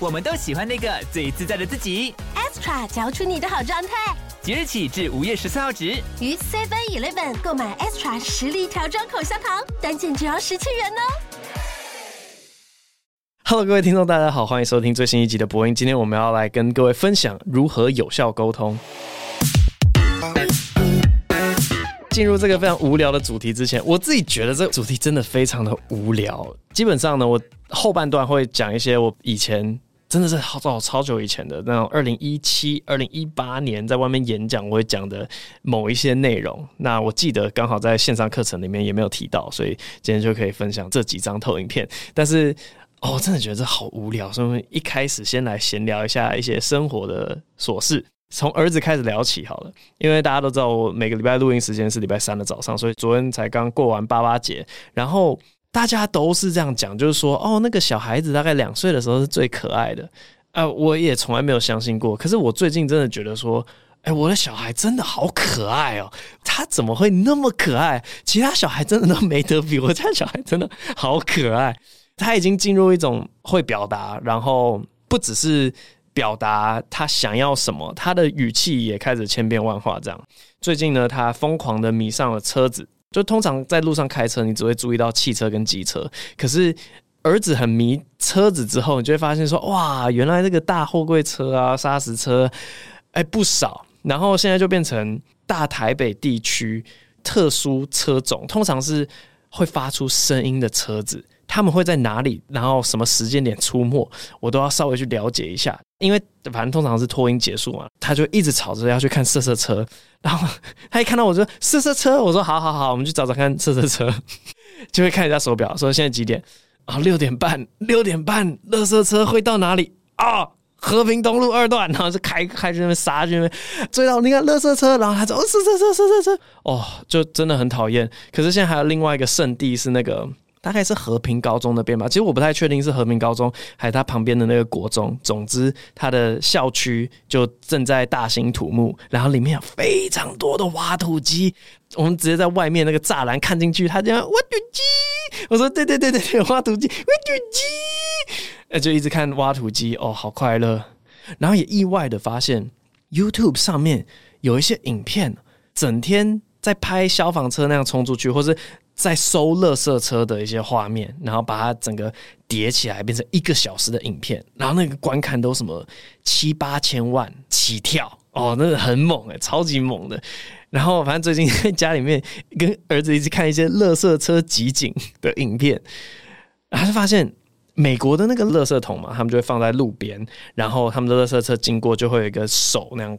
我们都喜欢那个最自在的自己。Extra 嚼出你的好状态。即日起至五月十四号止，于 Seven Eleven 购买 Extra 实力调装口香糖，单件只要十七元哦。Hello，各位听众，大家好，欢迎收听最新一集的播音。今天我们要来跟各位分享如何有效沟通。进入这个非常无聊的主题之前，我自己觉得这个主题真的非常的无聊。基本上呢，我后半段会讲一些我以前真的是好早超久以前的那种，二零一七、二零一八年在外面演讲我会讲的某一些内容。那我记得刚好在线上课程里面也没有提到，所以今天就可以分享这几张投影片。但是哦，真的觉得这好无聊，所以我们一开始先来闲聊一下一些生活的琐事，从儿子开始聊起好了。因为大家都知道，我每个礼拜录音时间是礼拜三的早上，所以昨天才刚过完八八节，然后大家都是这样讲，就是说，哦，那个小孩子大概两岁的时候是最可爱的。呃，我也从来没有相信过，可是我最近真的觉得说，哎，我的小孩真的好可爱哦，他怎么会那么可爱？其他小孩真的都没得比，我家小孩真的好可爱。他已经进入一种会表达，然后不只是表达他想要什么，他的语气也开始千变万化。这样，最近呢，他疯狂的迷上了车子。就通常在路上开车，你只会注意到汽车跟机车，可是儿子很迷车子之后，你就会发现说，哇，原来那个大货柜车啊、砂石车，哎，不少。然后现在就变成大台北地区特殊车种，通常是会发出声音的车子。他们会在哪里，然后什么时间点出没，我都要稍微去了解一下。因为反正通常是拖音结束嘛，他就一直吵着要去看色色车。然后他一看到我说色色车，我说好好好，我们去找找看色色车。就会看一下手表，说现在几点啊？六点半，六点半，乐色车会到哪里啊？和平东路二段，然后就开开去那边杀去那边追到那个垃圾车，然后他说哦，色色车，色色车，哦，就真的很讨厌。可是现在还有另外一个圣地是那个。大概是和平高中那边吧，其实我不太确定是和平高中还是他旁边的那个国中。总之，他的校区就正在大兴土木，然后里面有非常多的挖土机。我们直接在外面那个栅栏看进去，他讲挖土机。我说对对对对对，挖土机，挖土机。呃，就一直看挖土机，哦，好快乐。然后也意外的发现，YouTube 上面有一些影片，整天在拍消防车那样冲出去，或是。在搜乐色车的一些画面，然后把它整个叠起来，变成一个小时的影片，然后那个观看都什么七八千万起跳哦，那个很猛诶，超级猛的。然后反正最近在家里面跟儿子一直看一些乐色车集锦的影片，然后就发现。美国的那个垃圾桶嘛，他们就会放在路边，然后他们的垃圾车经过就会有一个手那样，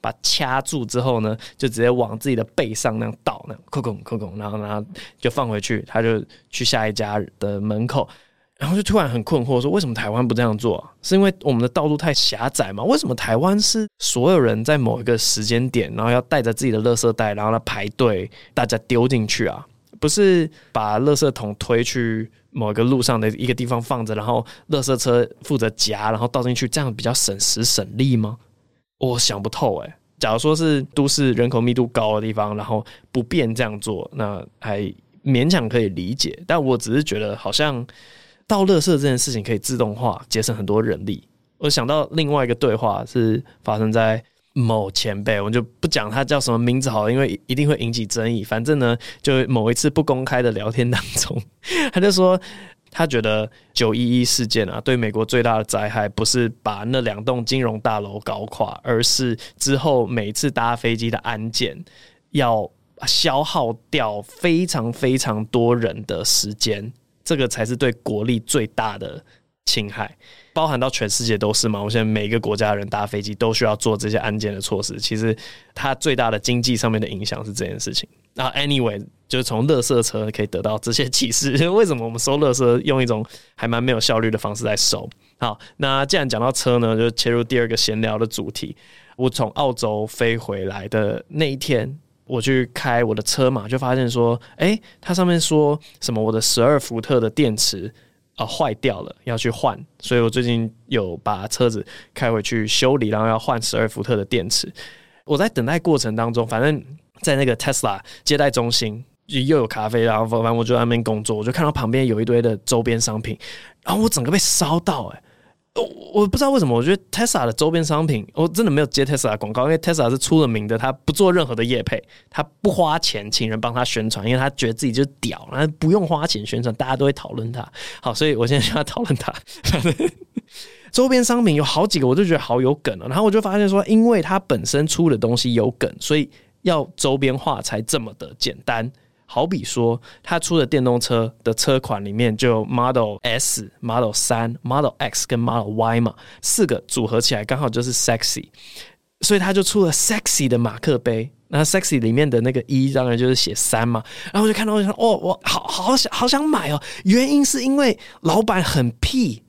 把掐住之后呢，就直接往自己的背上那样倒，那样扣扣扣扣，然后然后就放回去，他就去下一家的门口，然后就突然很困惑，说为什么台湾不这样做？是因为我们的道路太狭窄吗？为什么台湾是所有人在某一个时间点，然后要带着自己的垃圾袋，然后来排队，大家丢进去啊？不是把垃圾桶推去某一个路上的一个地方放着，然后垃圾车负责夹，然后倒进去，这样比较省时省力吗？我想不透诶。假如说是都市人口密度高的地方，然后不便这样做，那还勉强可以理解。但我只是觉得，好像倒垃圾这件事情可以自动化，节省很多人力。我想到另外一个对话是发生在。某前辈，我就不讲他叫什么名字好了，因为一定会引起争议。反正呢，就某一次不公开的聊天当中，他就说他觉得九一一事件啊，对美国最大的灾害不是把那两栋金融大楼搞垮，而是之后每次搭飞机的安检要消耗掉非常非常多人的时间，这个才是对国力最大的侵害。包含到全世界都是嘛？我现在每一个国家的人搭飞机都需要做这些安检的措施。其实它最大的经济上面的影响是这件事情。然后 anyway，就是从垃圾车可以得到这些 启示。为什么我们收垃圾用一种还蛮没有效率的方式来收？好，那既然讲到车呢，就切入第二个闲聊的主题。我从澳洲飞回来的那一天，我去开我的车嘛，就发现说，哎、它上面说什么我的十二伏特的电池啊坏掉了，要去换。所以我最近有把车子开回去修理，然后要换十二伏特的电池。我在等待过程当中，反正。在那个 Tesla 接待中心，又有咖啡，然后反正我就在那边工作，我就看到旁边有一堆的周边商品，然后我整个被烧到哎、我不知道为什么，我觉得 Tesla 的周边商品，我真的没有接 Tesla 广告，因为 Tesla 是出了名的，他不做任何的业配，他不花钱请人帮他宣传，因为他觉得自己就是屌，然后不用花钱宣传，大家都会讨论他。好，所以我现在就要讨论他。周边商品有好几个，我就觉得好有梗了，然后我就发现说，因为它本身出的东西有梗，所以。要周边化才这么的简单，好比说他出的电动车的车款里面就有 Model S、Model 3、Model X 跟 Model Y 嘛，四个组合起来刚好就是 Sexy，所以他就出了 Sexy 的马克杯。那 Sexy 里面的那个一当然就是写三嘛，然后我就看到我就说哦，我好好想好想买哦，原因是因为老板很屁。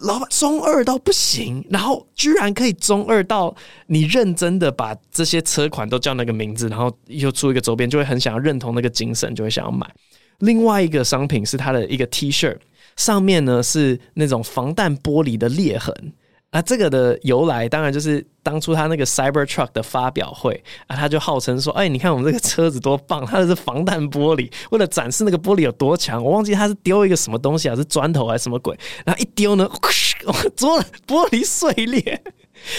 老板中二到不行，然后居然可以中二到你认真的把这些车款都叫那个名字，然后又出一个周边，就会很想要认同那个精神，就会想要买。另外一个商品是它的一个 T 恤，上面呢是那种防弹玻璃的裂痕。那，这个的由来当然就是当初他那个 Cybertruck 的发表会啊，他就号称说：“哎，你看我们这个车子多棒，它的是防弹玻璃，为了展示那个玻璃有多强，我忘记他是丢一个什么东西啊，是砖头还是什么鬼？然后一丢呢，桌玻璃碎裂。”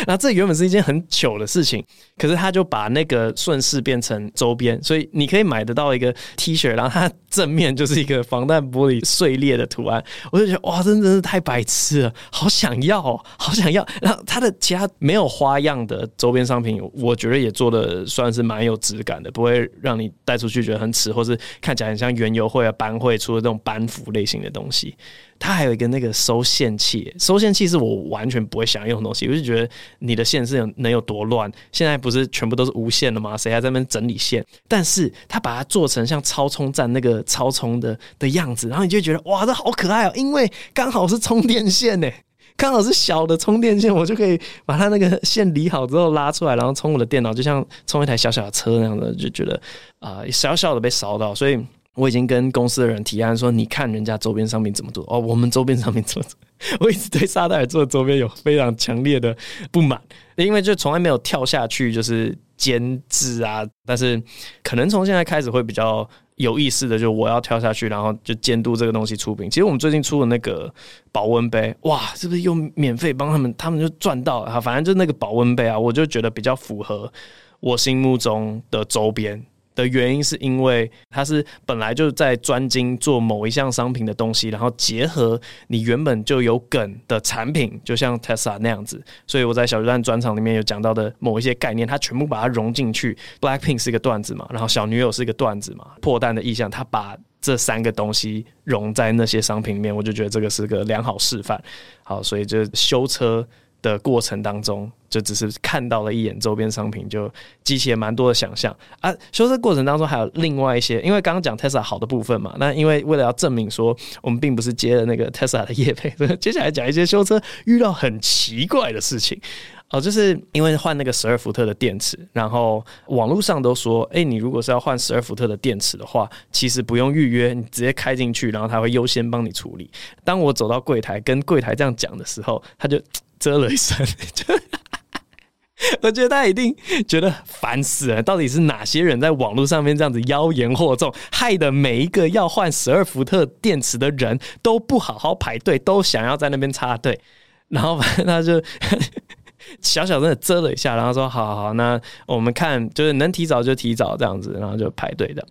然后这原本是一件很糗的事情，可是他就把那个顺势变成周边，所以你可以买得到一个 T 恤，然后它正面就是一个防弹玻璃碎裂的图案，我就觉得哇，真的是太白痴了，好想要哦，好想要。然后它的其他没有花样的周边商品，我觉得也做的算是蛮有质感的，不会让你带出去觉得很耻，或是看起来很像园游会啊班会出的这种班服类型的东西。它还有一个那个收线器，收线器是我完全不会想用的东西，我就觉得你的线是能有多乱？现在不不是全部都是无线的吗？谁还在那边整理线？但是他把它做成像超充站那个超充的的样子，然后你就觉得哇，这好可爱哦！因为刚好是充电线呢，刚好是小的充电线，我就可以把它那个线理好之后拉出来，然后充我的电脑，就像充一台小小的车那样的，就觉得啊、小小的被烧到，所以。我已经跟公司的人提案说，你看人家周边商品怎么做哦，我们周边商品怎么做？我一直对沙袋做的周边有非常强烈的不满，因为就从来没有跳下去就是监制啊。但是可能从现在开始会比较有意思的，就我要跳下去，然后就监督这个东西出品。其实我们最近出的那个保温杯，哇，是不是又免费帮他们？他们就赚到了。反正就那个保温杯啊，我就觉得比较符合我心目中的周边。的原因是因为它是本来就在专精做某一项商品的东西，然后结合你原本就有梗的产品，就像 Tesla 那样子。所以我在小巨蛋专场里面有讲到的某一些概念，它全部把它融进去。Blackpink 是一个段子嘛，然后小女友是一个段子嘛，破蛋的意象，它把这三个东西融在那些商品里面，我就觉得这个是个良好示范。好，所以就修车的过程当中，就只是看到了一眼周边商品，就激起了蛮多的想象啊。修车过程当中还有另外一些，因为刚刚讲 Tesla 好的部分嘛，那因为为了要证明说我们并不是接了那个 Tesla 的业配，所以接下来讲一些修车遇到很奇怪的事情哦，就是因为换那个十二伏特的电池，然后网络上都说，哎，你如果是要换十二伏特的电池的话，其实不用预约，你直接开进去，然后他会优先帮你处理。当我走到柜台跟柜台这样讲的时候，他就。啧了一声，就 我觉得他一定觉得烦死了。到底是哪些人在网络上面这样子妖言惑众，害得每一个要换十二伏特电池的人都不好好排队，都想要在那边插队。然后反正他就 小小的啧了一下，然后说：“好好好，那我们看，就是能提早就提早这样子，然后就排队的。”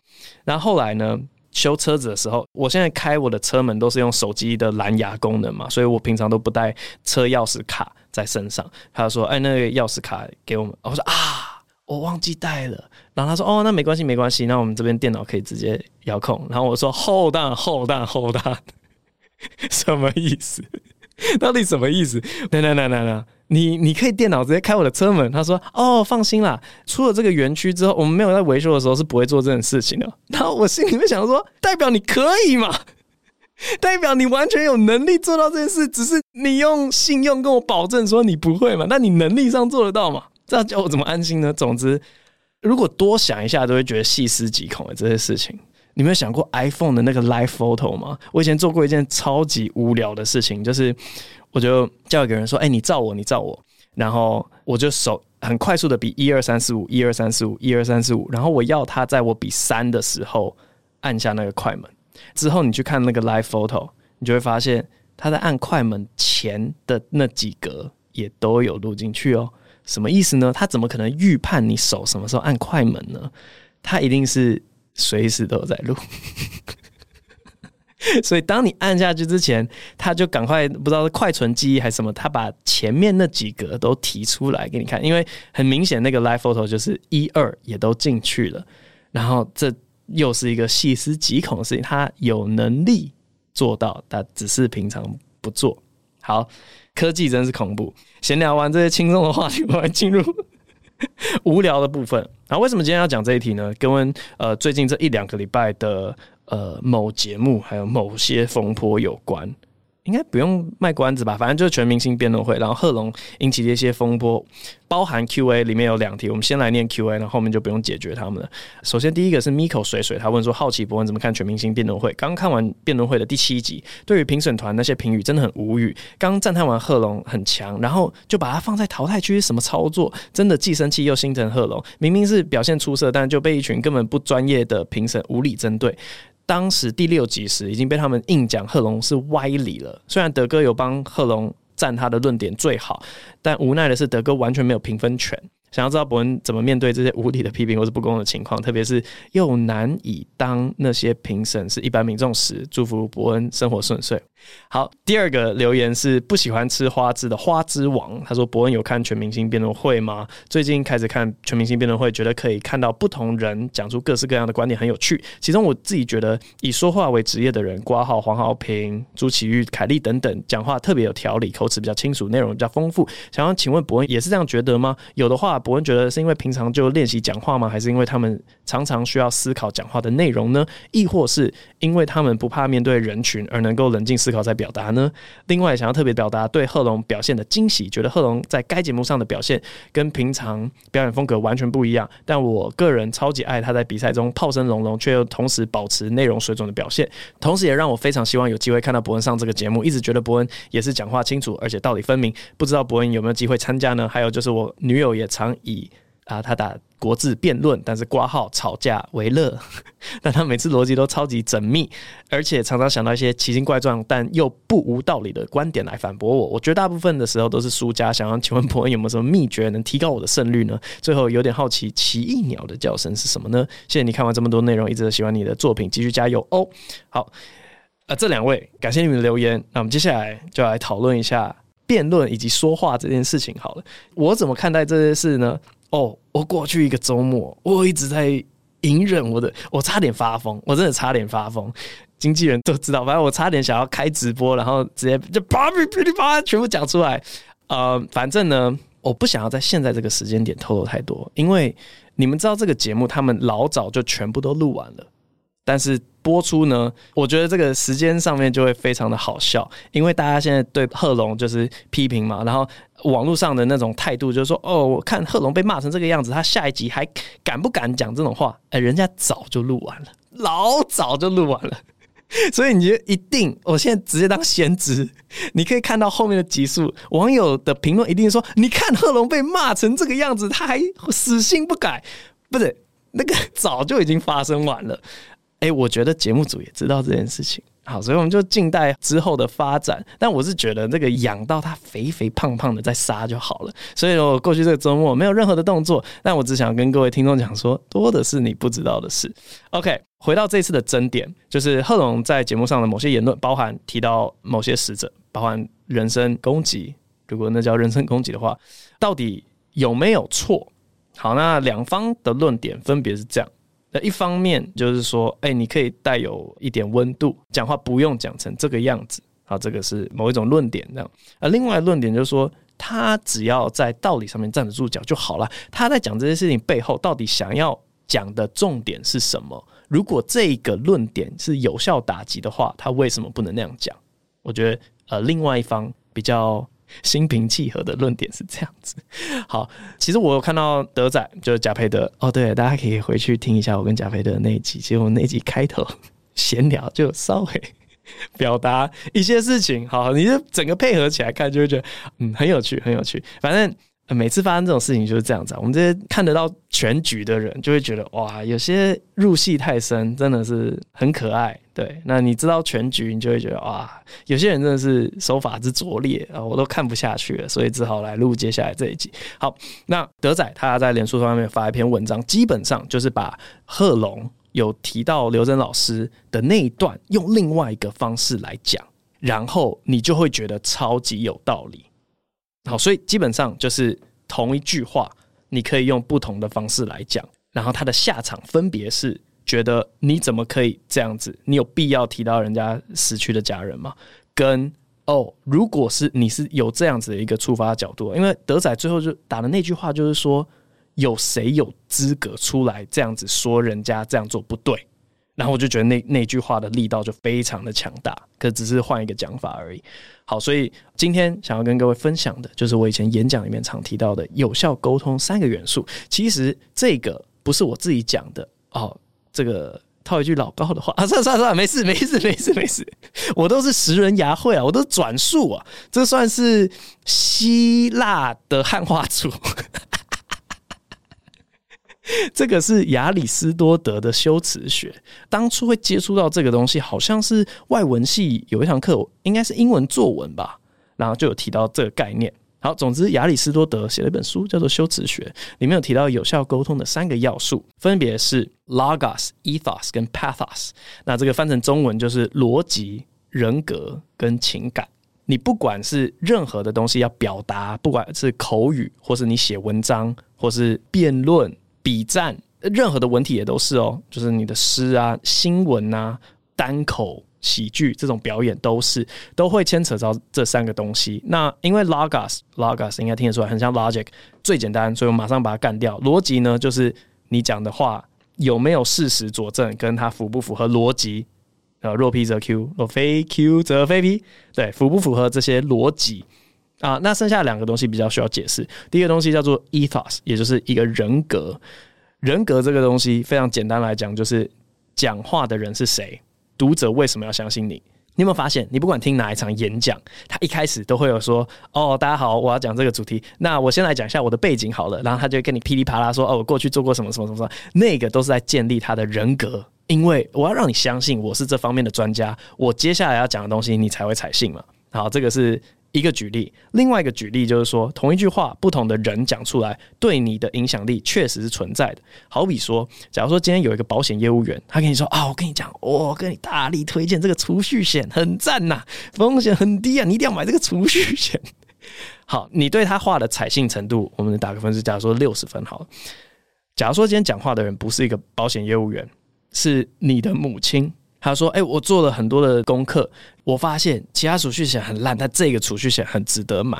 然后后来呢？修车子的时候，我现在开我的车门都是用手机的蓝牙功能嘛，所以我平常都不带车钥匙卡在身上。他说：“哎，那个钥匙卡给我们。”我说：“啊，我忘记带了。”然后他说：“哦，那没关系，没关系，那我们这边电脑可以直接遥控。”然后我说：“Hold on，Hold on，Hold on，什么意思？到底什么意思？等等等等等，你你可以电脑直接开我的车门。他说：“哦，放心啦，出了这个园区之后，我们没有在维修的时候是不会做这种事情的。”然后我心里面想说：“代表你可以嘛？代表你完全有能力做到这件事，只是你用信用跟我保证说你不会嘛？那你能力上做得到吗？这样叫我怎么安心呢？总之，如果多想一下，都会觉得细思极恐的这些事情。你没有想过 iPhone 的那个 Live Photo 吗？我以前做过一件超级无聊的事情，就是。我就叫一个人说：“哎、你照我，你照我。”然后我就手很快速的比一二三四五，一二三四五，一二三四五。然后我要他在我比三的时候按下那个快门。之后你去看那个 live photo，你就会发现他在按快门前的那几格也都有录进去哦。什么意思呢？他怎么可能预判你手什么时候按快门呢？他一定是随时都在录。所以，当你按下去之前，他就赶快不知道是快存记忆还是什么，他把前面那几格都提出来给你看，因为很明显那个 live photo 就是一二也都进去了，然后这又是一个细思极恐的事情，他有能力做到，他只是平常不做。好，科技真是恐怖。闲聊完这些轻松的话题，我们进入 无聊的部分。那，为什么今天要讲这一题呢？跟呃最近这一两个礼拜的。呃，某节目还有某些风波有关。应该不用卖关子吧，反正就是全明星辩论会，然后贺龙引起的一些风波，包含 Q&A 里面有两题，我们先来念 Q&A，然后后面就不用解决他们了。首先第一个是 Miko 水水，他问说：好奇博恩怎么看全明星辩论会？刚看完辩论会的第七集，对于评审团那些评语真的很无语。刚赞叹完贺龙很强，然后就把他放在淘汰区，什么操作？真的既生气又心疼贺龙，明明是表现出色，但就被一群根本不专业的评审无理针对。当时第六集时已经被他们硬讲贺龙是歪理了，虽然德哥有帮贺龙赞他的论点最好，但无奈的是德哥完全没有评分权。想要知道伯恩怎么面对这些无理的批评或是不公的情况，特别是又难以当那些评审是一般民众时，祝福伯恩生活顺遂。好，第二个留言是不喜欢吃花枝的花枝王，他说伯恩有看全明星辩论会吗？最近开始看全明星辩论会，觉得可以看到不同人讲出各式各样的观点，很有趣。其中我自己觉得以说话为职业的人，挂号黄豪平、朱启玉、凯莉等等，讲话特别有条理，口齿比较清楚，内容比较丰富。想要请问伯恩也是这样觉得吗？有的话。伯恩觉得是因为平常就练习讲话吗？还是因为他们常常需要思考讲话的内容呢？亦或是因为他们不怕面对人群而能够冷静思考再表达呢？另外，想要特别表达对贺龙表现的惊喜，觉得贺龙在该节目上的表现跟平常表演风格完全不一样。但我个人超级爱他在比赛中炮声隆隆，却又同时保持内容水准的表现。同时，也让我非常希望有机会看到伯恩上这个节目。一直觉得伯恩也是讲话清楚，而且道理分明。不知道伯恩有没有机会参加呢？还有就是我女友也常。以啊，他打国字辩论，但是挂号吵架为乐，但他每次逻辑都超级缜密，而且常常想到一些奇形怪状但又不无道理的观点来反驳我。我绝大部分的时候都是输家。想要请问博恩有没有什么秘诀能提高我的胜率呢？最后有点好奇，奇异鸟的叫声是什么呢？谢谢你看完这么多内容，一直喜欢你的作品，继续加油哦。好，呃，这两位感谢你们的留言，那我们接下来就来讨论一下辩论以及说话这件事情。好了，我怎么看待这件事呢？哦，我过去一个周末，我一直在隐忍我的，我差点发疯，我真的差点发疯。经纪人都知道，反正我差点想要开直播，然后直接就啪噼噼里啪啦全部讲出来。呃，反正呢，我不想要在现在这个时间点透露太多，因为你们知道这个节目他们老早就全部都录完了，但是播出呢，我觉得这个时间上面就会非常的好笑，因为大家现在对贺龙就是批评嘛，然后。网络上的那种态度就是说，哦，我看贺龙被骂成这个样子，他下一集还敢不敢讲这种话？哎，人家早就录完了，老早就录完了，所以你就一定，我现在直接当先知，你可以看到后面的集数，网友的评论一定说，你看贺龙被骂成这个样子，他还死性不改，不是那个早就已经发生完了。哎，我觉得节目组也知道这件事情。好，所以我们就静待之后的发展。但我是觉得那个养到它肥肥胖胖的再杀就好了。所以我过去这个周末没有任何的动作，但我只想跟各位听众讲说，多的是你不知道的事。OK，回到这次的争点，就是贺龙在节目上的某些言论，包含提到某些死者，包含人身攻击。如果那叫人身攻击的话，到底有没有错？好，那两方的论点分别是这样。那一方面就是说，哎、你可以带有一点温度，讲话不用讲成这个样子，好，这个是某一种论点这样。而另外论点就是说，他只要在道理上面站得住脚就好了。他在讲这些事情背后，到底想要讲的重点是什么？如果这个论点是有效打击的话，他为什么不能那样讲？我觉得，呃，另外一方比较心平气和的论点是这样子。好，其实我有看到德仔就是贾培德哦，对，大家可以回去听一下我跟贾培德那一集。其实我那一集开头 闲聊就稍微 表达一些事情。好，你就整个配合起来看，就会觉得嗯很有趣，很有趣。反正。每次发生这种事情就是这样子，我们这些看得到全局的人就会觉得哇，有些入戏太深，真的是很可爱。对，那你知道全局，你就会觉得哇，有些人真的是手法之拙劣啊，我都看不下去了，所以只好来录接下来这一集。好，那德仔他在脸书上面发一篇文章，基本上就是把贺龙有提到刘真老师的那一段，用另外一个方式来讲，然后你就会觉得超级有道理。好，所以基本上就是同一句话，你可以用不同的方式来讲，然后他的下场分别是觉得你怎么可以这样子？你有必要提到人家死去的家人吗？跟哦，如果是你是有这样子的一个出发角度，因为德仔最后就打的那句话就是说，有谁有资格出来这样子说人家这样做不对？然后我就觉得那那句话的力道就非常的强大，可只是换一个讲法而已。好，所以今天想要跟各位分享的，就是我以前演讲里面常提到的有效沟通三个元素。其实这个不是我自己讲的哦，这个套一句老高的话啊，算了算了算了，没事没事没事没事，我都是拾人牙慧啊，我都是转述啊，这算是希腊的汉化组。这个是亚里斯多德的修辞学。当初会接触到这个东西，好像是外文系有一堂课，应该是英文作文吧，然后就有提到这个概念。好，总之亚里斯多德写了一本书，叫做《修辞学》，里面有提到有效沟通的三个要素，分别是 logos、ethos 跟 pathos。那这个翻成中文就是逻辑、人格跟情感。你不管是任何的东西要表达，不管是口语，或是你写文章，或是辩论。笔战，任何的文体也都是哦，就是你的诗啊、新闻啊、单口喜剧这种表演都是都会牵扯到这三个东西。那因为 logos，logos 应该听得出来很像 logic，最简单，所以我马上把它干掉。逻辑呢，就是你讲的话有没有事实佐证，跟它符不符合逻辑？呃，若 P 则 Q，若非 Q 则非 P，对，符不符合这些逻辑？啊，那剩下两个东西比较需要解释。第一个东西叫做 ethos，也就是一个人格。人格这个东西非常简单来讲，就是讲话的人是谁，读者为什么要相信你？你有没有发现，你不管听哪一场演讲，他一开始都会有说：“哦，大家好，我要讲这个主题。那我先来讲一下我的背景好了。”然后他就跟你噼里啪啦说：“哦，我过去做过什么什么什么什么。”那个都是在建立他的人格，因为我要让你相信我是这方面的专家，我接下来要讲的东西你才会采信嘛。好，这个是。一个举例，另外一个举例就是说，同一句话，不同的人讲出来，对你的影响力确实是存在的。好比说，假如说今天有一个保险业务员，他跟你说啊，我跟你讲，我跟你大力推荐这个储蓄险，很赞呐，风险很低啊，你一定要买这个储蓄险。好，你对他话的采信程度，我们打个分数，假如说六十分好了。假如说今天讲话的人不是一个保险业务员，是你的母亲。他说：“哎、我做了很多的功课，我发现其他储蓄险很烂，但这个储蓄险很值得买。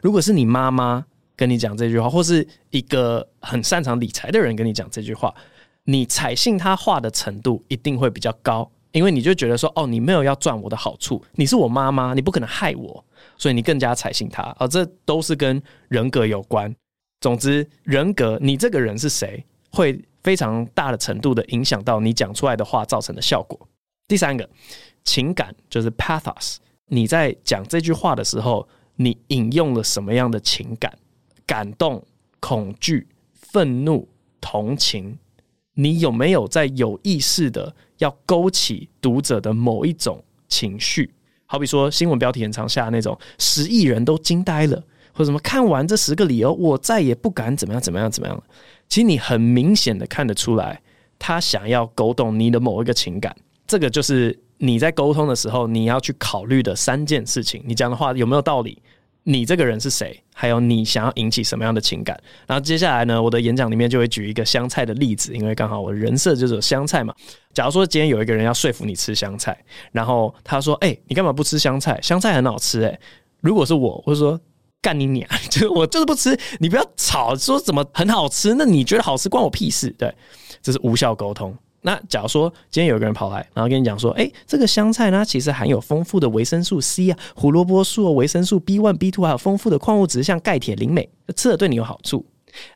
如果是你妈妈跟你讲这句话，或是一个很擅长理财的人跟你讲这句话，你采信他话的程度一定会比较高，因为你就觉得说，哦，你没有要赚我的好处，你是我妈妈，你不可能害我，所以你更加采信他。而、这都是跟人格有关。总之，人格，你这个人是谁，会非常大的程度的影响到你讲出来的话造成的效果。”第三个情感就是 pathos，你在讲这句话的时候，你引用了什么样的情感？感动、恐惧、愤怒、同情，你有没有在有意识的要勾起读者的某一种情绪？好比说新闻标题很常下那种十亿人都惊呆了，或什么看完这十个理由，我再也不敢怎么样怎么样怎么样了。其实你很明显的看得出来，他想要勾动你的某一个情感。这个就是你在沟通的时候，你要去考虑的三件事情。你讲的话有没有道理？你这个人是谁？还有你想要引起什么样的情感？然后接下来呢，我的演讲里面就会举一个香菜的例子，因为刚好我人设就是香菜嘛。假如说今天有一个人要说服你吃香菜，然后他说：“哎，你干嘛不吃香菜？香菜很好吃。”哎，如果是我，我就说：“干你娘！就是我就是不吃，你不要吵说怎么很好吃，那你觉得好吃关我屁事？对，这是无效沟通。那假如说今天有个人跑来，然后跟你讲说，哎，这个香菜呢，其实含有丰富的维生素 C 啊，胡萝卜素、维生素 B one、B two，还有丰富的矿物质，像钙、铁、磷、镁，吃了对你有好处。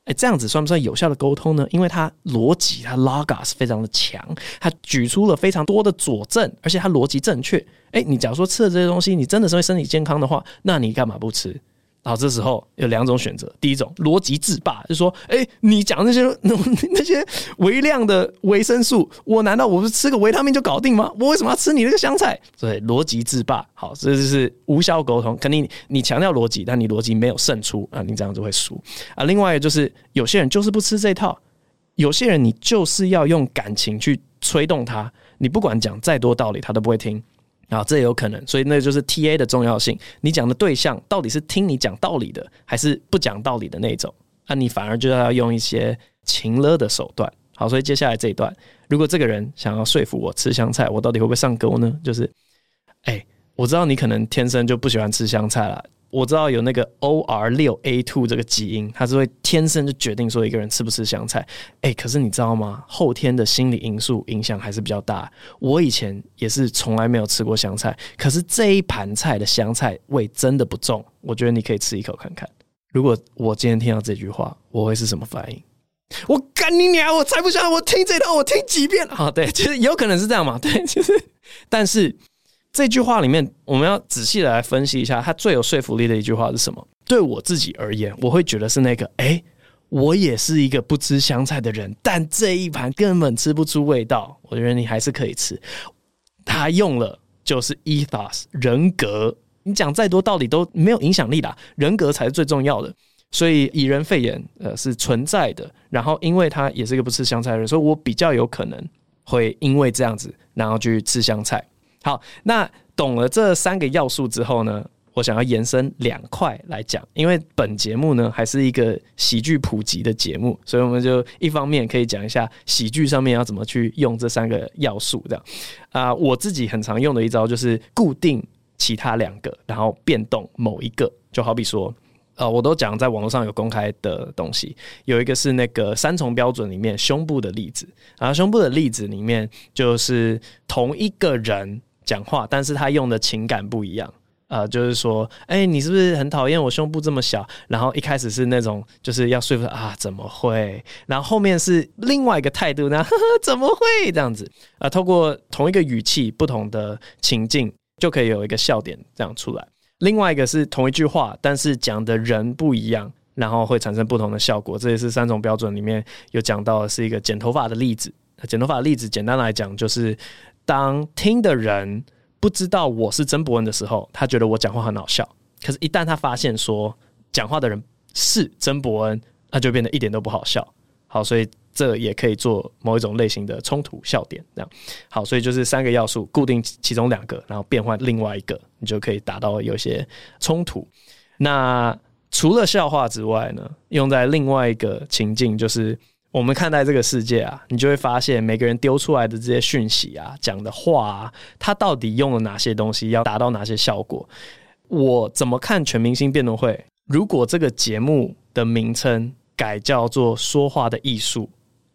哎，这样子算不算有效的沟通呢？因为它逻辑，它 logos 非常的强，它举出了非常多的佐证，而且它逻辑正确。哎，你假如说吃了这些东西，你真的是会身体健康的话，那你干嘛不吃？好，这时候有两种选择。第一种逻辑自霸，就是说，哎、你讲那些那 那些微量的维生素，我难道我不是吃个维他命就搞定吗？我为什么要吃你那个香菜？对，逻辑自霸。好，这就是无效沟通。肯定你强调逻辑，但你逻辑没有胜出啊，你这样子会输啊。另外就是有些人就是不吃这套，有些人你就是要用感情去催动他，你不管讲再多道理，他都不会听。啊，这也有可能，所以那就是 T A 的重要性。你讲的对象到底是听你讲道理的，还是不讲道理的那种？那你反而就要用一些情勒的手段。好，所以接下来这一段，如果这个人想要说服我吃香菜，我到底会不会上钩呢？就是，哎，我知道你可能天生就不喜欢吃香菜啦。我知道有那个 O R 六 A 两这个基因，它是会天生就决定说一个人吃不吃香菜。哎、可是你知道吗？后天的心理因素影响还是比较大。我以前也是从来没有吃过香菜，可是这一盘菜的香菜味真的不重。我觉得你可以吃一口看看。如果我今天听到这句话，我会是什么反应？我干你娘！我才不想我听这套，我听几遍啊？对，其实有可能是这样嘛。对，其实，但是。这句话里面，我们要仔细的来分析一下，它最有说服力的一句话是什么？对我自己而言，我会觉得是那个，哎，我也是一个不吃香菜的人，但这一盘根本吃不出味道，我觉得你还是可以吃。他用了就是 ethos 人格，你讲再多道理都没有影响力啦，人格才是最重要的。所以以人肺炎，呃，是存在的。然后，因为他也是一个不吃香菜的人，所以我比较有可能会因为这样子，然后去吃香菜。好，那懂了这三个要素之后呢，我想要延伸两块来讲，因为本节目呢还是一个喜剧普及的节目，所以我们就一方面可以讲一下喜剧上面要怎么去用这三个要素，这样啊，我自己很常用的一招就是固定其他两个，然后变动某一个，就好比说。呃，我都讲在网络上有公开的东西，有一个是那个三重标准里面胸部的例子，然后胸部的例子里面就是同一个人讲话，但是他用的情感不一样。呃，就是说，哎、你是不是很讨厌我胸部这么小？然后一开始是那种就是要说服啊，怎么会？然后后面是另外一个态度呢，呵呵，怎么会这样子？啊、呃，透过同一个语气、不同的情境，就可以有一个笑点这样出来。另外一个是同一句话，但是讲的人不一样，然后会产生不同的效果。这也是三种标准里面有讲到的，是一个剪头发的例子。剪头发的例子，简单来讲就是，当听的人不知道我是曾伯恩的时候，他觉得我讲话很好笑。可是，一旦他发现说讲话的人是曾伯恩，那就变得一点都不好笑。好，所以。这也可以做某一种类型的冲突笑点，这样好，所以就是三个要素，固定其中两个，然后变换另外一个，你就可以达到有些冲突。那除了笑话之外呢，用在另外一个情境，就是我们看待这个世界啊，你就会发现每个人丢出来的这些讯息啊，讲的话啊，他到底用了哪些东西，要达到哪些效果？我怎么看全明星辩论会？如果这个节目的名称改叫做“说话的艺术”。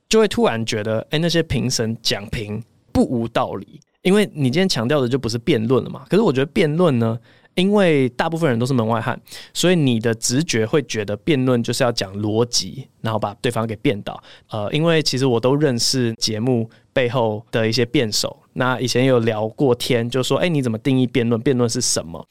就会突然觉得，哎，那些评审讲评不无道理，因为你今天强调的就不是辩论了嘛。可是我觉得辩论呢，因为大部分人都是门外汉，所以你的直觉会觉得辩论就是要讲逻辑，然后把对方给辩倒。呃，因为其实我都认识节目背后的一些辩手，那以前有聊过天，就说，哎，你怎么定义辩论？辩论是什么？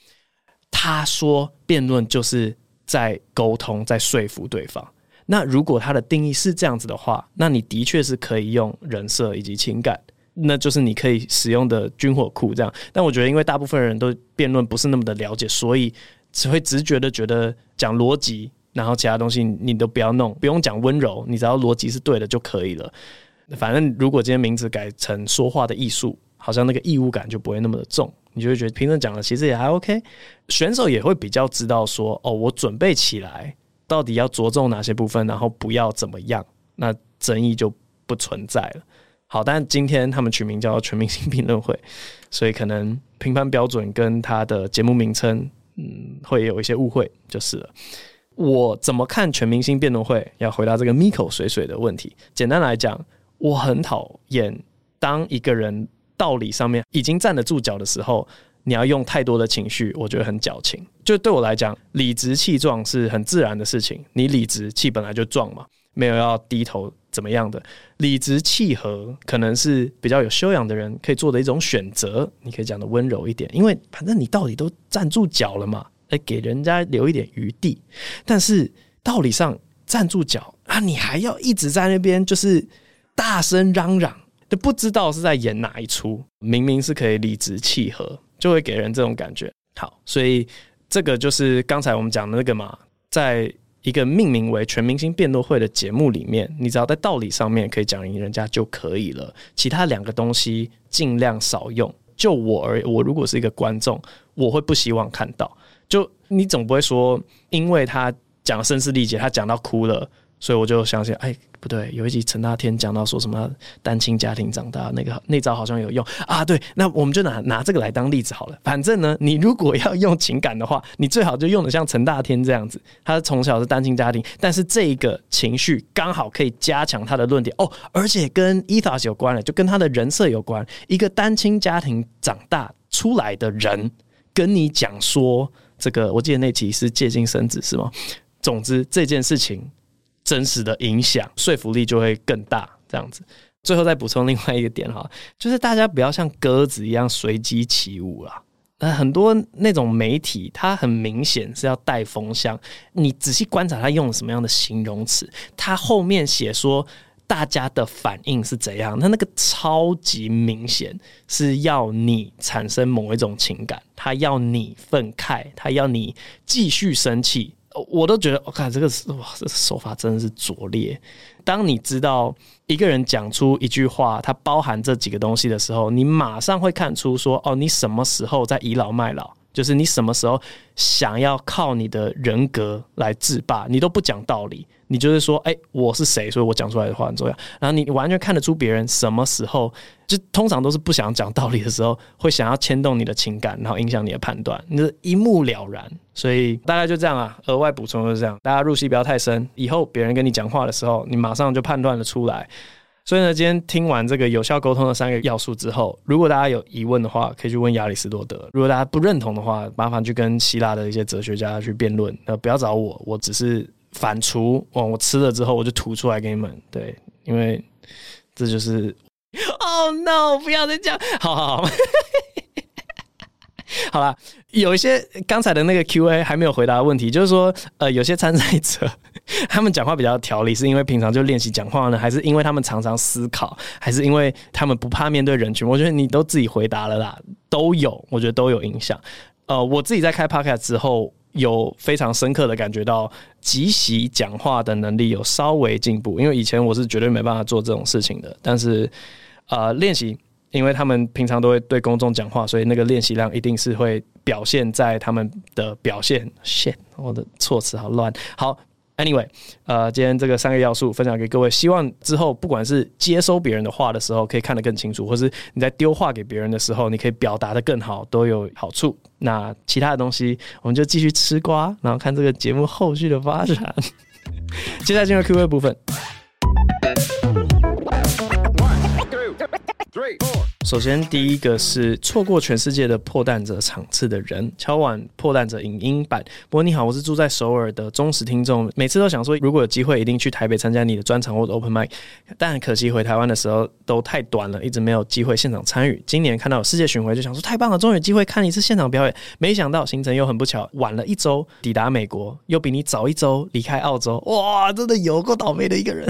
他说，辩论就是在沟通，在说服对方。那如果他的定义是这样子的话，那你的确是可以用人设以及情感，那就是你可以使用的军火库这样。但我觉得，因为大部分人都辩论不是那么的了解，所以只会直觉的觉得讲逻辑，然后其他东西你都不要弄，不用讲温柔，你只要逻辑是对的就可以了。反正如果今天名字改成说话的艺术，好像那个义务感就不会那么的重，你就会觉得评审讲的其实也还 OK，选手也会比较知道说，哦，我准备起来。到底要着重哪些部分，然后不要怎么样，那争议就不存在了。好，但今天他们取名叫全明星评论会，所以可能评判标准跟他的节目名称嗯，会有一些误会就是了。我怎么看全明星辩论会？要回答这个 Miko 水水的问题。简单来讲，我很讨厌当一个人道理上面已经站得住脚的时候，你要用太多的情绪，我觉得很矫情。就对我来讲，理直气壮是很自然的事情。你理直气本来就壮嘛，没有要低头 怎么样的。理直气和可能是比较有修养的人可以做的一种选择。你可以讲的温柔一点，因为反正你到底都站住脚了嘛。来给人家留一点余地，但是道理上站住脚啊，你还要一直在那边就是大声嚷嚷，就不知道是在演哪一出。明明是可以理直气和，就会给人这种感觉。好，所以这个就是刚才我们讲的那个嘛，在一个命名为“全明星辩论会”的节目里面，你只要在道理上面可以讲赢人家就可以了，其他两个东西尽量少用。就我而言，我如果是一个观众，我会不希望看到。就你总不会说，因为他讲声嘶力竭，他讲到哭了，所以我就相信，哎，不对，有一集陈大天讲到说什么单亲家庭长大，那个那招好像有用啊。对，那我们就拿拿这个来当例子好了。反正呢，你如果要用情感的话，你最好就用的像陈大天这样子，他从小是单亲家庭，但是这个情绪刚好可以加强他的论点哦，而且跟 ethos 有关了，就跟他的人设有关。一个单亲家庭长大出来的人跟你讲说。这个我记得那集是借精生子是吗？总之这件事情真实的影响说服力就会更大。这样子，最后再补充另外一个点哈，就是大家不要像鸽子一样随机起舞啦。呃，很多那种媒体，它很明显是要带风向。你仔细观察他用了什么样的形容词，他后面写说。大家的反应是怎样？那那个超级明显是要你产生某一种情感，他要你愤慨，他要你继续生气。我都觉得，我看这个哇，这手法真的是拙劣。当你知道一个人讲出一句话，它包含这几个东西的时候，你马上会看出说，哦，你什么时候在倚老卖老？就是你什么时候想要靠你的人格来制霸，你都不讲道理，你就是说，哎、我是谁，所以我讲出来的话很重要。然后你完全看得出别人什么时候，就通常都是不想讲道理的时候，会想要牵动你的情感，然后影响你的判断，你是一目了然。所以大概就这样啊，额外补充就是这样，大家入戏不要太深，以后别人跟你讲话的时候，你马上就判断了出来。所以呢，今天听完这个有效沟通的三个要素之后，如果大家有疑问的话，可以去问亚里士多德；如果大家不认同的话，麻烦去跟希腊的一些哲学家去辩论。呃，不要找我，我只是反刍。哦，我吃了之后我就吐出来给你们。对，因为这就是。Oh no！不要再讲。好好好。好了，有一些刚才的那个 Q&A 还没有回答的问题，就是说，呃，有些参赛者 他们讲话比较条理，是因为平常就练习讲话呢，还是因为他们常常思考，还是因为他们不怕面对人群？我觉得你都自己回答了啦，都有，我觉得都有影响。呃，我自己在开 Podcast 之后，有非常深刻的感觉到即席讲话的能力有稍微进步，因为以前我是绝对没办法做这种事情的，但是呃，练习。因为他们平常都会对公众讲话，所以那个练习量一定是会表现在他们的表现。线我的措辞好乱。好，anyway，呃，今天这个三个要素分享给各位，希望之后不管是接收别人的话的时候，可以看得更清楚，或是你在丢话给别人的时候，你可以表达得更好，都有好处。那其他的东西，我们就继续吃瓜，然后看这个节目后续的发展。接下来进入 Q&A 部分。首先，第一个是错过全世界的破蛋者场次的人，敲碗破蛋者影音版。不过你好，我是住在首尔的忠实听众，每次都想说，如果有机会，一定去台北参加你的专场或者 open mic。但可惜回台湾的时候都太短了，一直没有机会现场参与。今年看到世界巡回，就想说太棒了，终于有机会看一次现场表演。没想到行程又很不巧，晚了一周抵达美国，又比你早一周离开澳洲。哇，真的有够倒霉的一个人，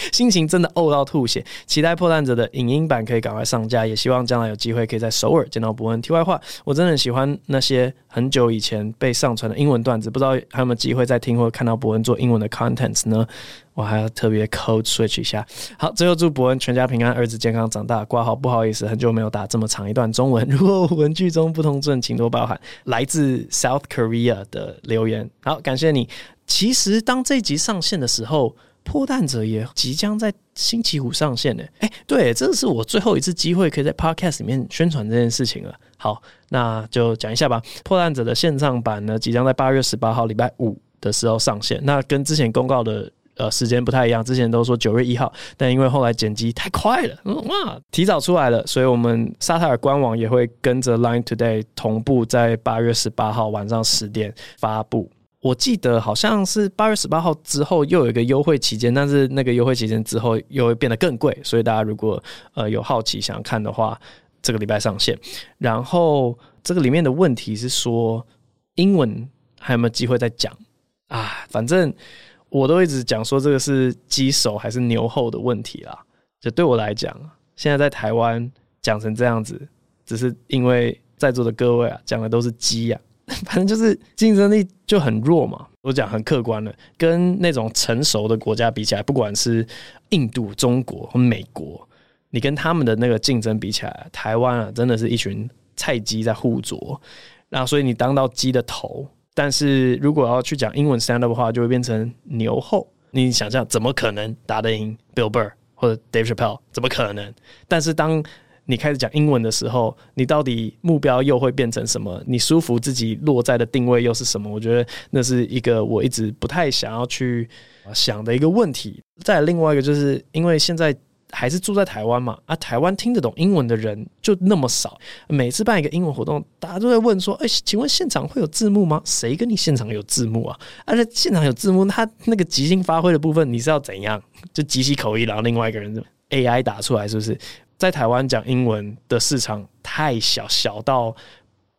心情真的呕到吐血。期待破烂者的影音版可以赶快上架，也。希望将来有机会可以在首尔见到博恩。题外话，我真的很喜欢那些很久以前被上传的英文段子，不知道还有没有机会再听或看到博恩做英文的 contents 呢？我还要特别 code switch 一下。好，最后祝博恩全家平安，儿子健康长大。挂号，不好意思，很久没有打这么长一段中文，如果文句中不通顺，请多包涵。来自 South Korea 的留言，好，感谢你。其实当这集上线的时候。破蛋者也即将在星期五上线呢。哎，对，这是我最后一次机会可以在 Podcast 里面宣传这件事情了。好，那就讲一下吧。破蛋者的线上版呢，即将在八月十八号礼拜五的时候上线。那跟之前公告的呃时间不太一样，之前都说九月一号，但因为后来剪辑太快了，哇，提早出来了，所以我们沙特尔官网也会跟着 Line Today 同步在八月十八号晚上十点发布。我记得好像是八月十八号之后又有一个优惠期间，但是那个优惠期间之后又会变得更贵，所以大家如果呃有好奇想看的话，这个礼拜上线。然后这个里面的问题是说英文还有没有机会再讲啊？反正我都一直讲说这个是鸡手还是牛后的问题啦。就对我来讲，现在在台湾讲成这样子，只是因为在座的各位啊讲的都是鸡呀。反正就是竞争力就很弱嘛，我讲很客观的，跟那种成熟的国家比起来，不管是印度、中国和美国，你跟他们的那个竞争比起来，台湾啊，真的是一群菜鸡在互啄。那所以你当到鸡的头，但是如果要去讲英文 stand up 的话，就会变成牛后。你想象怎么可能打得赢 Bill Burr 或者 Dave Chappelle？怎么可能？但是当你开始讲英文的时候，你到底目标又会变成什么？你舒服自己落在的定位又是什么？我觉得那是一个我一直不太想要去想的一个问题。再另外一个，就是因为现在还是住在台湾嘛，啊，台湾听得懂英文的人就那么少。每次办一个英文活动，大家都在问说：“哎，请问现场会有字幕吗？谁跟你现场有字幕啊？而且现场有字幕，他那个即兴发挥的部分，你是要怎样？就即席口译，然后另外一个人 AI 打出来，是不是？”在台湾讲英文的市场太小，小到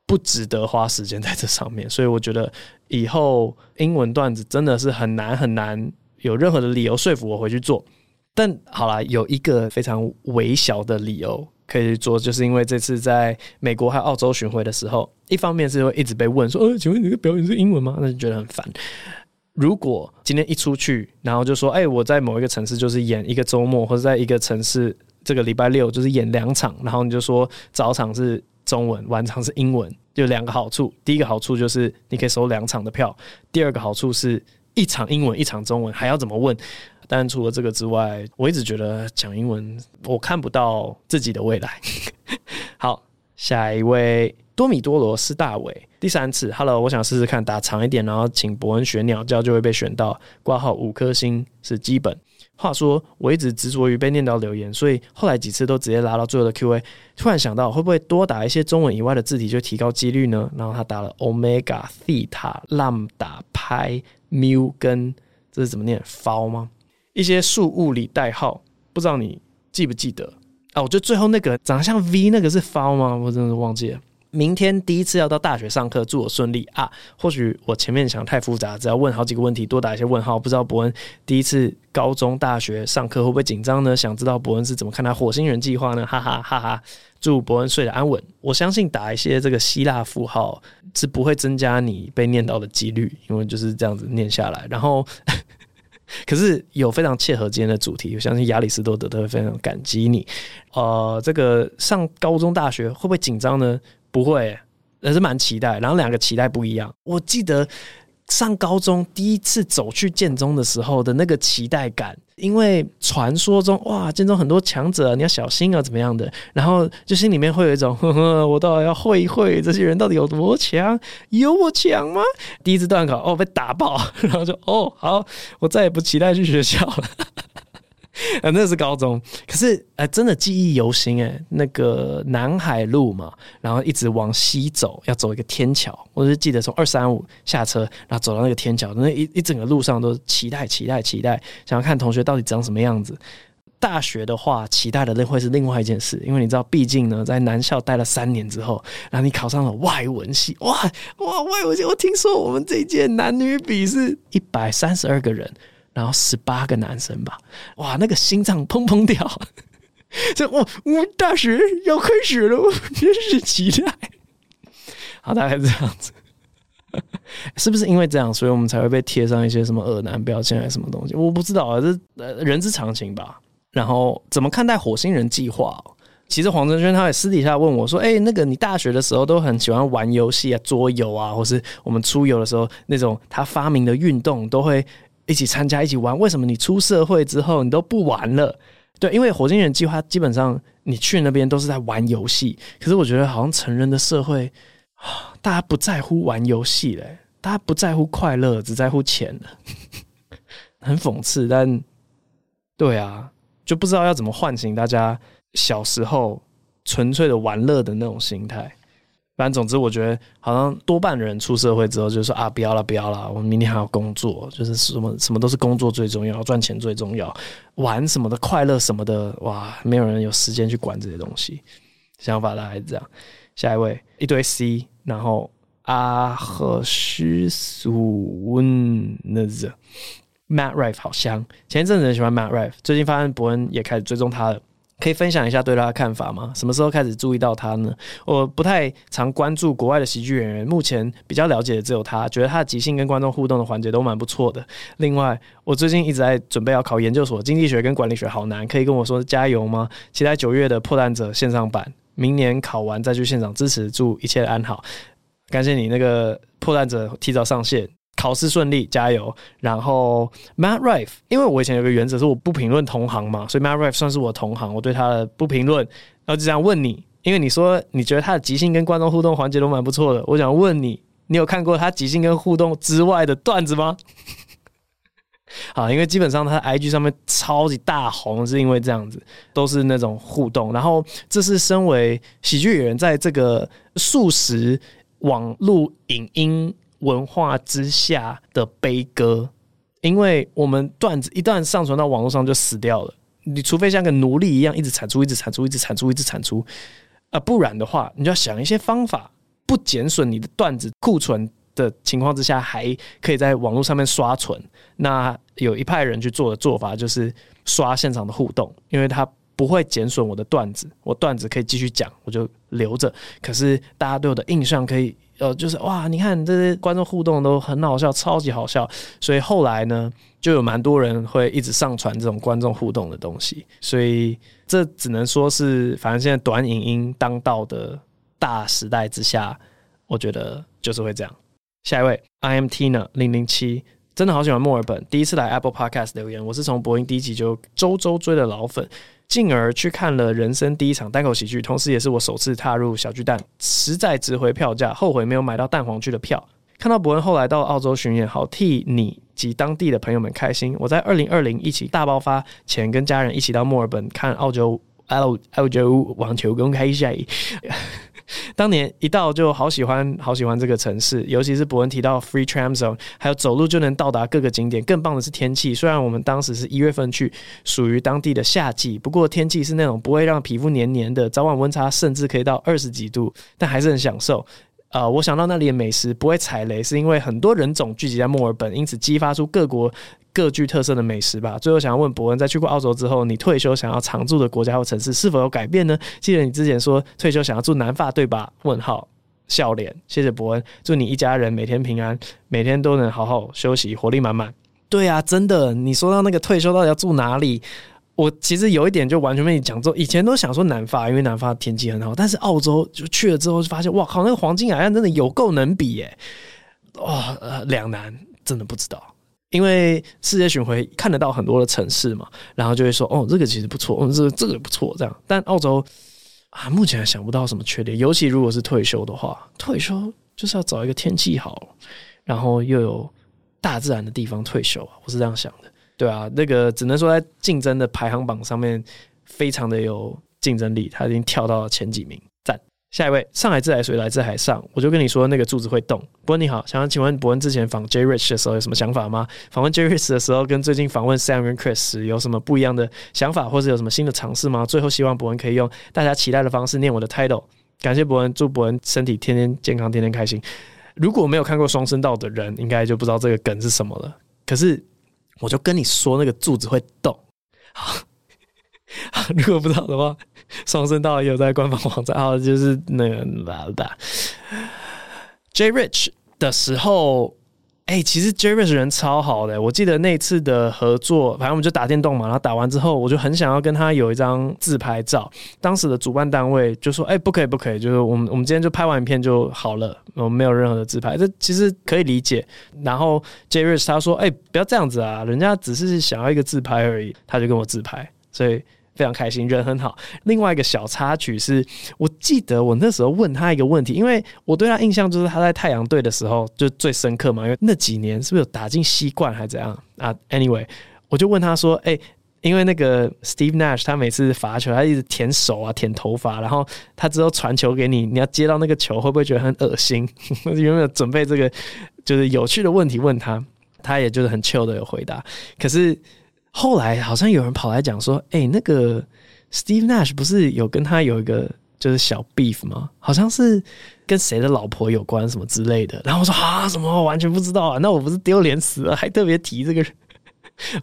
不值得花时间在这上面，所以我觉得以后英文段子真的是很难很难有任何的理由说服我回去做。但好啦，有一个非常微小的理由可以做，就是因为这次在美国还有澳洲巡回的时候，一方面是会一直被问说：“呃，请问你的表演是英文吗？”那就觉得很烦。如果今天一出去，然后就说：“哎，我在某一个城市就是演一个周末，或者在一个城市。”这个礼拜六就是演两场，然后你就说早场是中文，晚场是英文，就两个好处。第一个好处就是你可以收两场的票，第二个好处是一场英文一场中文，还要怎么问？但除了这个之外，我一直觉得讲英文我看不到自己的未来。好，下一位多米多罗斯大伟，第三次，Hello，我想试试看打长一点，然后请博恩学鸟叫就会被选到，挂号五颗星是基本。话说，我一直执着于被念到留言，所以后来几次都直接拉到最后的 Q&A。突然想到，会不会多打一些中文以外的字体，就提高几率呢？然后他打了 Omega、Theta、lamda、Pi、Mu 跟这是怎么念？Phi 吗？一些数物理代号，不知道你记不记得啊？我觉得最后那个长得像 V 那个是 Phi 吗？我真的忘记了。明天第一次要到大学上课，祝我顺利啊！或许我前面想太复杂，只要问好几个问题，多打一些问号。不知道伯恩第一次高中、大学上课会不会紧张呢？想知道伯恩是怎么看待火星人计划呢？哈哈哈哈！祝伯恩睡得安稳。我相信打一些这个希腊符号是不会增加你被念到的几率，因为就是这样子念下来。然后，可是有非常切合今天的主题，我相信亚里士多德都会非常感激你。呃，这个上高中、大学会不会紧张呢？不会，还是蛮期待。然后两个期待不一样。我记得上高中第一次走去建中的时候的那个期待感，因为传说中哇，建中很多强者，你要小心啊，怎么样的？然后就心里面会有一种，呵呵，我倒要会一会这些人到底有多强？有我强吗？第一次段考哦，被打爆，然后就哦好，我再也不期待去学校了。呃，那是高中，可是呃，真的记忆犹新诶。那个南海路嘛，然后一直往西走，要走一个天桥。我就记得从二三五下车，然后走到那个天桥，那一一整个路上都期待、期待、期待，想要看同学到底长什么样子。大学的话，期待的那会是另外一件事，因为你知道，毕竟呢，在南校待了三年之后，然后你考上了外文系，哇哇，外文系！我听说我们这一届男女比是一百三十二个人。然后十八个男生吧，哇，那个心脏砰砰跳，这我我大学要开始了，我真是期待。好，大概这样子，是不是因为这样，所以我们才会被贴上一些什么恶男标签还是什么东西？我不知道啊，这呃人之常情吧。然后怎么看待火星人计划？其实黄振轩他也私底下问我说：“哎，那个你大学的时候都很喜欢玩游戏啊，桌游啊，或是我们出游的时候那种他发明的运动都会。”一起参加、一起玩。为什么你出社会之后你都不玩了？对，因为火星人计划基本上你去那边都是在玩游戏。可是我觉得好像成人的社会，大家不在乎玩游戏嘞，大家不在乎快乐，只在乎钱了，很讽刺。但对啊，就不知道要怎么唤醒大家小时候纯粹的玩乐的那种心态。反正总之，我觉得好像多半人出社会之后就说啊，不要了，不要了，我们明天还要工作，就是什么什么都是工作最重要，赚钱最重要，玩什么的快乐什么的，哇，没有人有时间去管这些东西。想法大概是这样。下一位，一堆 C，然后阿赫什苏温那子，Matt Rife 好香。前一阵子很喜欢 Matt Rife，最近发现伯恩也开始追踪他了。可以分享一下对他的看法吗？什么时候开始注意到他呢？我不太常关注国外的喜剧演员，目前比较了解的只有他，觉得他的即兴跟观众互动的环节都蛮不错的。另外，我最近一直在准备要考研究所，经济学跟管理学好难，可以跟我说加油吗？期待九月的破蛋者线上版，明年考完再去现场支持，祝一切安好。感谢你那个破烂者提早上线。考试顺利，加油！然后 Matt Rife，因为我以前有个原则是我不评论同行嘛，所以 Matt Rife 算是我同行，我对他的不评论。然后就这样问你，因为你说你觉得他的即兴跟观众互动环节都蛮不错的，我想问你，你有看过他即兴跟互动之外的段子吗？好，因为基本上他 IG 上面超级大红，是因为这样子，都是那种互动。然后这是身为喜剧演员在这个速食网路影音。文化之下的悲歌，因为我们段子一旦上传到网络上就死掉了。你除非像个奴隶一样一直产出、一直产出、一直产出、一直产出，啊，不然的话，你就要想一些方法，不减损你的段子库存的情况之下，还可以在网络上面刷存。那有一派人去做的做法就是刷现场的互动，因为他不会减损我的段子，我段子可以继续讲，我就留着。可是大家对我的印象可以。呃，就是哇，你看这些观众互动都很好笑，超级好笑，所以后来呢，就有蛮多人会一直上传这种观众互动的东西，所以这只能说是，反正现在短影音当道的大时代之下，我觉得就是会这样。下一位，I am Tina 零零七，真的好喜欢墨尔本，第一次来 Apple Podcast 留言，我是从播音第一集就周周追的老粉。进而去看了人生第一场单口喜剧，同时也是我首次踏入小巨蛋，实在值回票价，后悔没有买到蛋黄区的票。看到伯恩后来到澳洲巡演，好替你及当地的朋友们开心。我在二零二零一起大爆发前，跟家人一起到墨尔本看澳洲澳澳洲网球公开赛。当年一到就好喜欢，好喜欢这个城市，尤其是博恩提到 Free Tram Zone，还有走路就能到达各个景点。更棒的是天气，虽然我们当时是一月份去，属于当地的夏季，不过天气是那种不会让皮肤黏黏的，早晚温差甚至可以到二十几度，但还是很享受。呃，我想到那里的美食不会踩雷，是因为很多人种聚集在墨尔本，因此激发出各国。各具特色的美食吧。最后想要问伯恩，在去过澳洲之后，你退休想要常住的国家或城市是否有改变呢？记得你之前说退休想要住南法，对吧？问号笑脸，谢谢伯恩，祝你一家人每天平安，每天都能好好休息，活力满满。对啊，真的，你说到那个退休到底要住哪里？我其实有一点就完全被你讲。中以前都想说南法，因为南法天气很好，但是澳洲就去了之后就发现，哇靠，那个黄金海岸真的有够能比耶！哇，呃，两难，真的不知道。因为世界巡回看得到很多的城市嘛，然后就会说哦，这个其实不错，哦，这个这个不错，这样。但澳洲啊，目前还想不到什么缺点。尤其如果是退休的话，退休就是要找一个天气好，然后又有大自然的地方退休啊，我是这样想的。对啊，那个只能说在竞争的排行榜上面非常的有竞争力，他已经跳到了前几名。下一位，上海自来水来自海上，我就跟你说那个柱子会动。博恩你好，想要请问博恩之前访 J Rich 的时候有什么想法吗？访问 J Rich 的时候跟最近访问 Sam 跟 Chris 有什么不一样的想法，或是有什么新的尝试吗？最后希望博恩可以用大家期待的方式念我的 title。感谢博恩，祝博恩身体天天健康，天天开心。如果没有看过双声道的人，应该就不知道这个梗是什么了。可是我就跟你说那个柱子会动。好。如果不知道的话，双声道也有在官方网站，好，就是那个啦啦。J Rich 的时候，哎、其实 J Rich 人超好的。我记得那次的合作，反正我们就打电动嘛。然后打完之后，我就很想要跟他有一张自拍照。当时的主办单位就说：“哎、不可以，不可以，就是我们我们今天就拍完影片就好了，我们没有任何的自拍。”这其实可以理解。然后 J Rich 他说：“哎、不要这样子啊，人家只是想要一个自拍而已。”他就跟我自拍，所以。非常开心，人很好。另外一个小插曲是，我记得我那时候问他一个问题，因为我对他印象就是他在太阳队的时候就最深刻嘛，因为那几年是不是有打进西冠还怎样啊？Anyway，我就问他说：“哎、因为那个 Steve Nash 他每次罚球，他一直舔手啊、舔头发，然后他之后传球给你，你要接到那个球会不会觉得很恶心？有没有准备这个就是有趣的问题问他？他也就是很 chill 的有回答，可是。”后来好像有人跑来讲说：“哎、那个 Steve Nash 不是有跟他有一个就是小 beef 吗？好像是跟谁的老婆有关什么之类的。”然后我说：“啊，什么？完全不知道啊！那我不是丢脸死了，还特别提这个人，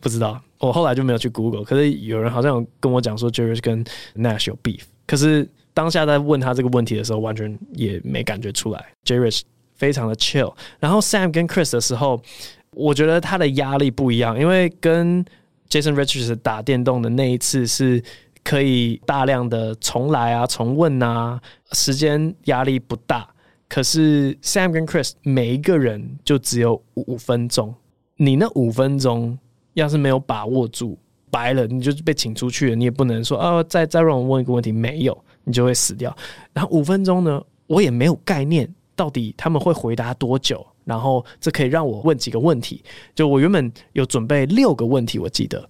不知道。我后来就没有去 Google。可是有人好像有跟我讲说，Jerry 跟 Nash 有 beef。可是当下在问他这个问题的时候，完全也没感觉出来。Jerry 非常的 chill。然后 Sam 跟 Chris 的时候，我觉得他的压力不一样，因为跟 Jason Richards 打电动的那一次是可以大量的重来啊、重问啊，时间压力不大。可是 Sam 跟 Chris 每一个人就只有五分钟，你那五分钟要是没有把握住，白了，你就是被请出去了。你也不能说哦，再再让我问一个问题，没有，你就会死掉。然后五分钟呢，我也没有概念，到底他们会回答多久。然后这可以让我问几个问题，就我原本有准备六个问题，我记得，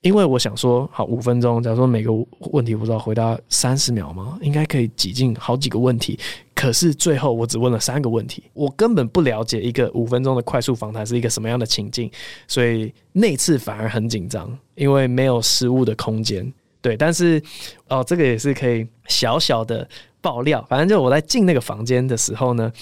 因为我想说，好，五分钟，假如说每个问题不知道回答三十秒吗？应该可以挤进好几个问题。可是最后我只问了三个问题，我根本不了解一个五分钟的快速访谈是一个什么样的情境，所以那次反而很紧张，因为没有失误的空间。对，但是哦，这个也是可以小小的爆料，反正就我在进那个房间的时候呢。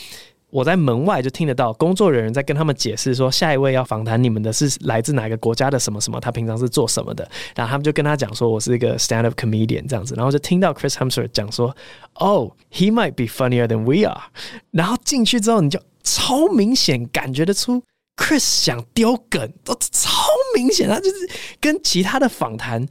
我在门外就听得到工作人员在跟他们解释说，下一位要访谈你们的是来自哪个国家的什么什么，他平常是做什么的。然后他们就跟他讲说，我是一个 stand-up comedian 这样子。然后就听到 Chris Hemsworth 讲说，Oh, he might be funnier than we are。然后进去之后，你就超明显感觉得出 Chris 想丢梗，都超明显，他就是跟其他的访谈。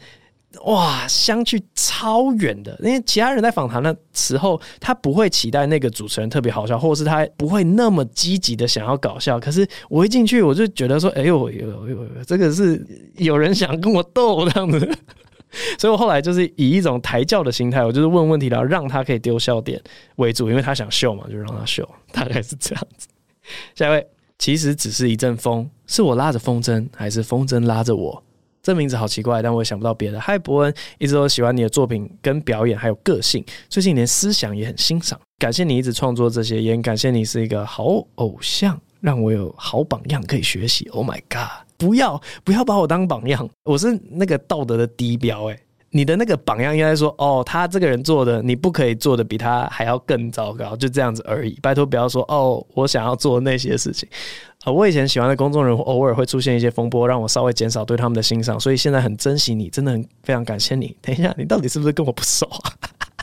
哇，相距超远的，因为其他人在访谈的时候，他不会期待那个主持人特别好笑，或者是他不会那么积极的想要搞笑。可是我一进去，我就觉得说，哎呦，呦呦呦，这个是有人想跟我斗这样子。所以我后来就是以一种抬轿的心态，我就是问问题，然后让他可以丢笑点为主，因为他想秀嘛，就让他秀，大概是这样子。下一位，其实只是一阵风，是我拉着风筝，还是风筝拉着我？这名字好奇怪，但我也想不到别的。嗨，伯恩，一直都喜欢你的作品跟表演，还有个性。最近连思想也很欣赏，感谢你一直创作这些，也感谢你是一个好偶像，让我有好榜样可以学习。Oh my god！不要不要把我当榜样，我是那个道德的低标诶。你的那个榜样应该说，哦，他这个人做的，你不可以做的比他还要更糟糕，就这样子而已。拜托不要说，哦，我想要做那些事情。啊、呃，我以前喜欢的公众人物偶尔会出现一些风波，让我稍微减少对他们的欣赏，所以现在很珍惜你，真的很非常感谢你。等一下，你到底是不是跟我不熟啊？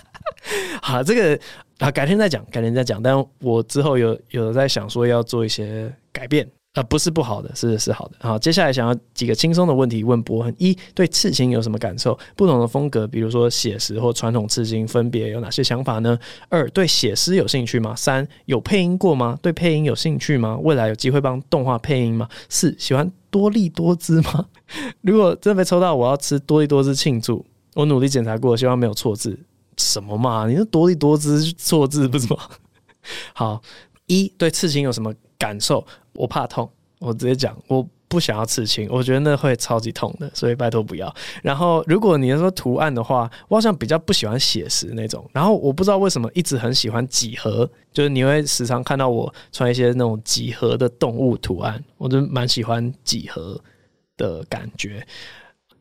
好，这个啊，改天再讲，改天再讲。但我之后有有在想说要做一些改变。啊，不是不好的，是是好的。好，接下来想要几个轻松的问题问博文：一，对刺青有什么感受？不同的风格，比如说写实或传统刺青，分别有哪些想法呢？二，对写诗有兴趣吗？三，有配音过吗？对配音有兴趣吗？未来有机会帮动画配音吗？四，喜欢多利多滋吗？如果真的被抽到，我要吃多利多滋庆祝。我努力检查过，希望没有错字。什么嘛？你说多力多滋错字不是吗？好，一，对刺青有什么感受？我怕痛，我直接讲，我不想要刺青，我觉得那会超级痛的，所以拜托不要。然后，如果你要说图案的话，我好像比较不喜欢写实那种。然后，我不知道为什么一直很喜欢几何，就是你会时常看到我穿一些那种几何的动物图案，我就蛮喜欢几何的感觉。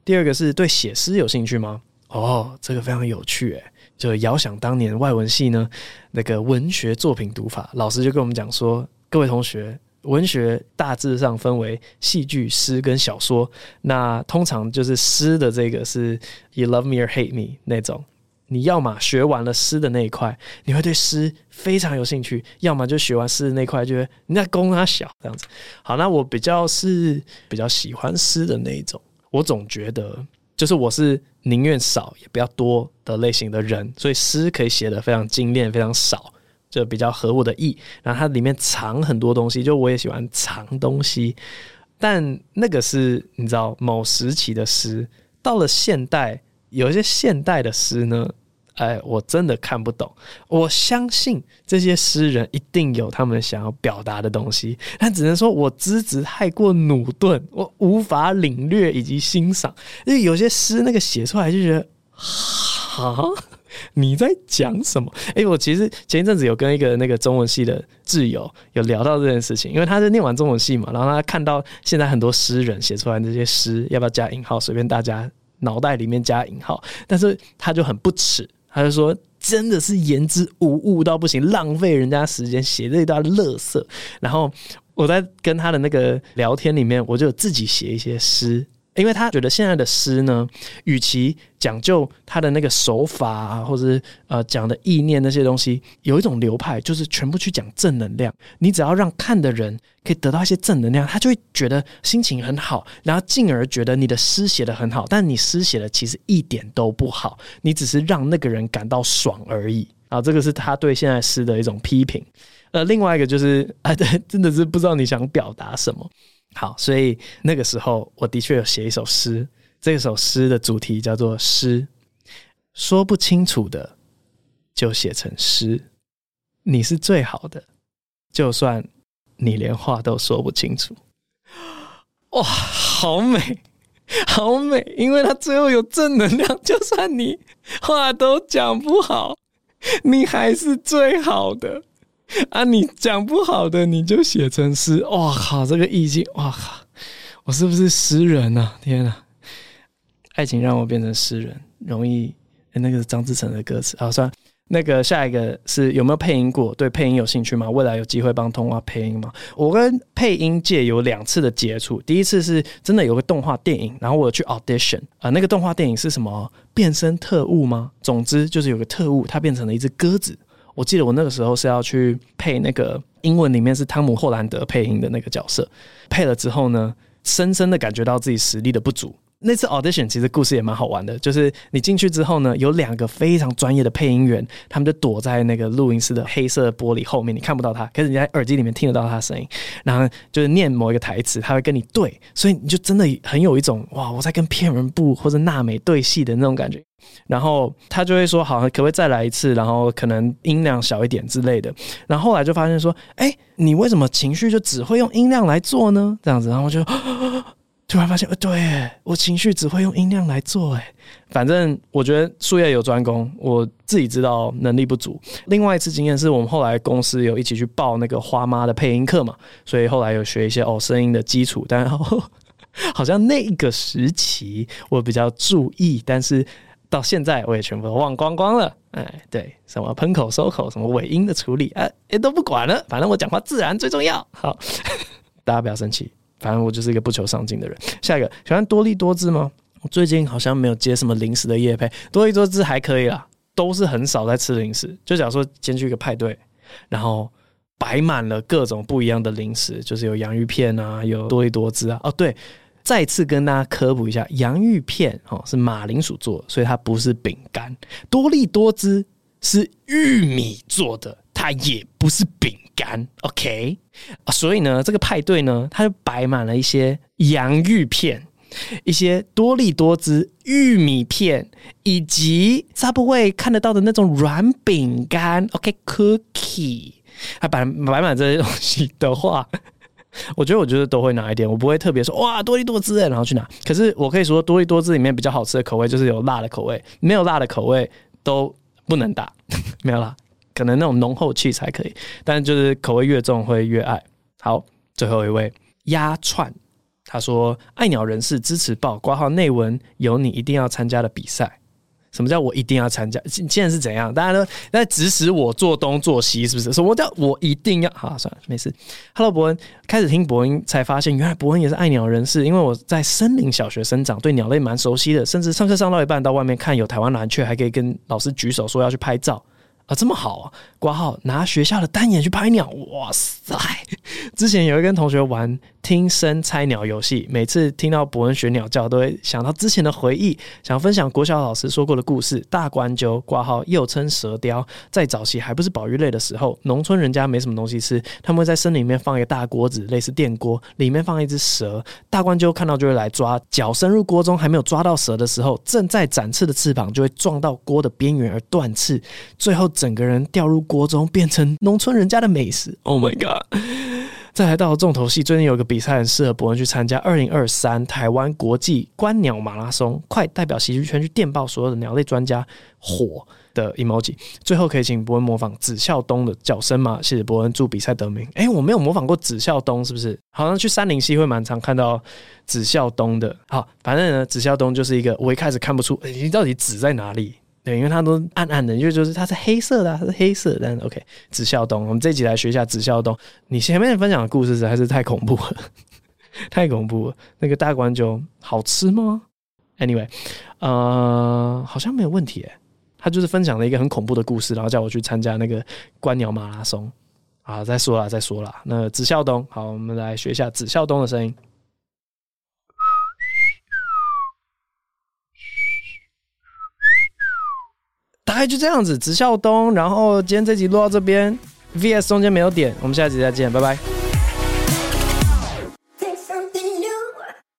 第二个是对写诗有兴趣吗？哦，这个非常有趣诶，就遥想当年外文系呢，那个文学作品读法，老师就跟我们讲说，各位同学。文学大致上分为戏剧、诗跟小说。那通常就是诗的这个是 “You love me or hate me” 那种，你要么学完了诗的那一块，你会对诗非常有兴趣；要么就学完诗的那块，就会你在供他小这样子。好，那我比较是比较喜欢诗的那一种。我总觉得，就是我是宁愿少也不要多的类型的人，所以诗可以写得非常精炼，非常少，就比较合我的意。然后它里面藏很多东西，就我也喜欢藏东西。但那个是你知道某时期的诗，到了现代。有一些现代的诗呢，哎，我真的看不懂。我相信这些诗人一定有他们想要表达的东西，但只能说我资质太过努钝，我无法领略以及欣赏。因为有些诗那个写出来就觉得，好，你在讲什么？哎，我其实前一阵子有跟一个那个中文系的挚友有聊到这件事情，因为他是念完中文系嘛，然后他看到现在很多诗人写出来的这些诗，要不要加引号？随便大家。脑袋里面加引号，但是他就很不耻，他就说真的是言之无物到不行，浪费人家时间写这一段垃圾。然后我在跟他的那个聊天里面，我就自己写一些诗。因为他觉得现在的诗呢，与其讲究他的那个手法啊，或者是呃讲的意念那些东西，有一种流派就是全部去讲正能量。你只要让看的人可以得到一些正能量，他就会觉得心情很好，然后进而觉得你的诗写得很好。但你诗写的其实一点都不好，你只是让那个人感到爽而已啊。这个是他对现在诗的一种批评。呃，另外一个就是啊，对，真的是不知道你想表达什么。好，所以那个时候我的确有写一首诗，这首诗的主题叫做“诗”，说不清楚的就写成诗。你是最好的，就算你连话都说不清楚。哇，好美，好美！因为它最后有正能量，就算你话都讲不好，你还是最好的。啊，你讲不好的你就写成诗，哇靠，这个意境，哇靠，我是不是诗人啊？天啊，爱情让我变成诗人，容易。那个是张智成的歌词，好，算。那个下一个是有没有配音过？对配音有兴趣吗？未来有机会帮通话配音吗？我跟配音界有两次的接触，第一次是真的有个动画电影，然后我去 audition 啊、那个动画电影是什么？变身特务吗？总之就是有个特务，他变成了一只鸽子。我记得我那个时候是要去配那个英文里面是汤姆·霍兰德配音的那个角色，配了之后呢，深深的感觉到自己实力的不足。那次 audition 其实故事也蛮好玩的，就是你进去之后呢，有两个非常专业的配音员，他们就躲在那个录音室的黑色玻璃后面，你看不到他，可是你在耳机里面听得到他的声音，然后就是念某一个台词，他会跟你对，所以你就真的很有一种哇，我在跟骗人部或者娜美对戏的那种感觉。然后他就会说，好，可不可以再来一次？然后可能音量小一点之类的。然后后来就发现说，哎，你为什么情绪就只会用音量来做呢？这样子，然后就。突然发现，呃，对，我情绪只会用音量来做，哎，反正我觉得术业有专攻，我自己知道能力不足。另外一次经验是我们后来公司有一起去报那个花妈的配音课嘛，所以后来有学一些哦声音的基础，但好，好像那个时期我比较注意，但是到现在我也全部都忘光光了。哎，对，什么喷口收口，什么尾音的处理，哎，也都不管了，反正我讲话自然最重要。好，大家不要生气。反正我就是一个不求上进的人。下一个喜欢多利多滋吗？我最近好像没有接什么零食的夜配，多利多滋还可以啦，都是很少在吃零食。就假如说先去一个派对，然后摆满了各种不一样的零食，就是有洋芋片啊，有多利多滋啊。哦，对，再次跟大家科普一下，洋芋片哦是马铃薯做的，所以它不是饼干。多利多滋是玉米做的，它也不是饼。干，OK，所以呢，这个派对呢，它就摆满了一些洋芋片，一些多力多汁玉米片，以及 Subway 看得到的那种软饼干，OK，cookie，它摆摆满这些东西的话，我觉得我觉得都会拿一点，我不会特别说哇多利多滋，然后去拿。可是我可以说多利多汁里面比较好吃的口味就是有辣的口味，没有辣的口味都不能打，没有辣。可能那种浓厚气才可以，但就是口味越重会越爱好。最后一位鸭串，他说：“爱鸟人士支持报挂号内文有你一定要参加的比赛，什么叫我一定要参加？现在是怎样？大家都在指使我做东做西，是不是？什么叫我一定要？好，算了，没事。Hello，博恩，开始听博恩才发现，原来博恩也是爱鸟人士。因为我在森林小学生长，对鸟类蛮熟悉的，甚至上课上到一半，到外面看有台湾蓝雀，还可以跟老师举手说要去拍照。啊，这么好啊！挂号拿学校的单眼去拍鸟，哇塞！之前有一跟同学玩听声猜鸟游戏，每次听到博恩学鸟叫，都会想到之前的回忆，想分享国小老师说过的故事。大冠鸠挂号又称蛇雕，在早期还不是保育类的时候，农村人家没什么东西吃，他们会在森林里面放一个大锅子，类似电锅，里面放一只蛇。大冠鸠看到就会来抓，脚伸入锅中还没有抓到蛇的时候，正在展翅的翅膀就会撞到锅的边缘而断翅，最后整个人掉入锅中，变成农村人家的美食。Oh my god！再来到重头戏，最近有个比赛很适合博恩去参加，二零二三台湾国际观鸟马拉松，快代表喜剧圈去电报所有的鸟类专家，火的 emoji。最后可以请博恩模仿子孝东的叫声吗？谢谢博恩，祝比赛得名。诶、我没有模仿过子孝东，是不是？好像去三林溪会蛮常看到子孝东的。好，反正呢，子孝东就是一个我一开始看不出，你、到底子在哪里？对，因为它都暗暗的，因为就是它是黑色的，它是黑色的。但 OK，紫孝东，我们这一集来学一下紫孝东。你前面分享的故事实在是太恐怖了，太恐怖了。那个大冠鷲好吃吗？Anyway，呃，好像没有问题诶。他就是分享了一个很恐怖的故事，然后叫我去参加那个观鸟马拉松。好，再说了，再说了。那紫孝东，好，我们来学一下紫孝东的声音。大概就这样子，子孝东。然后今天这集录到这边，VS 中间没有点，我们下集再见，拜拜。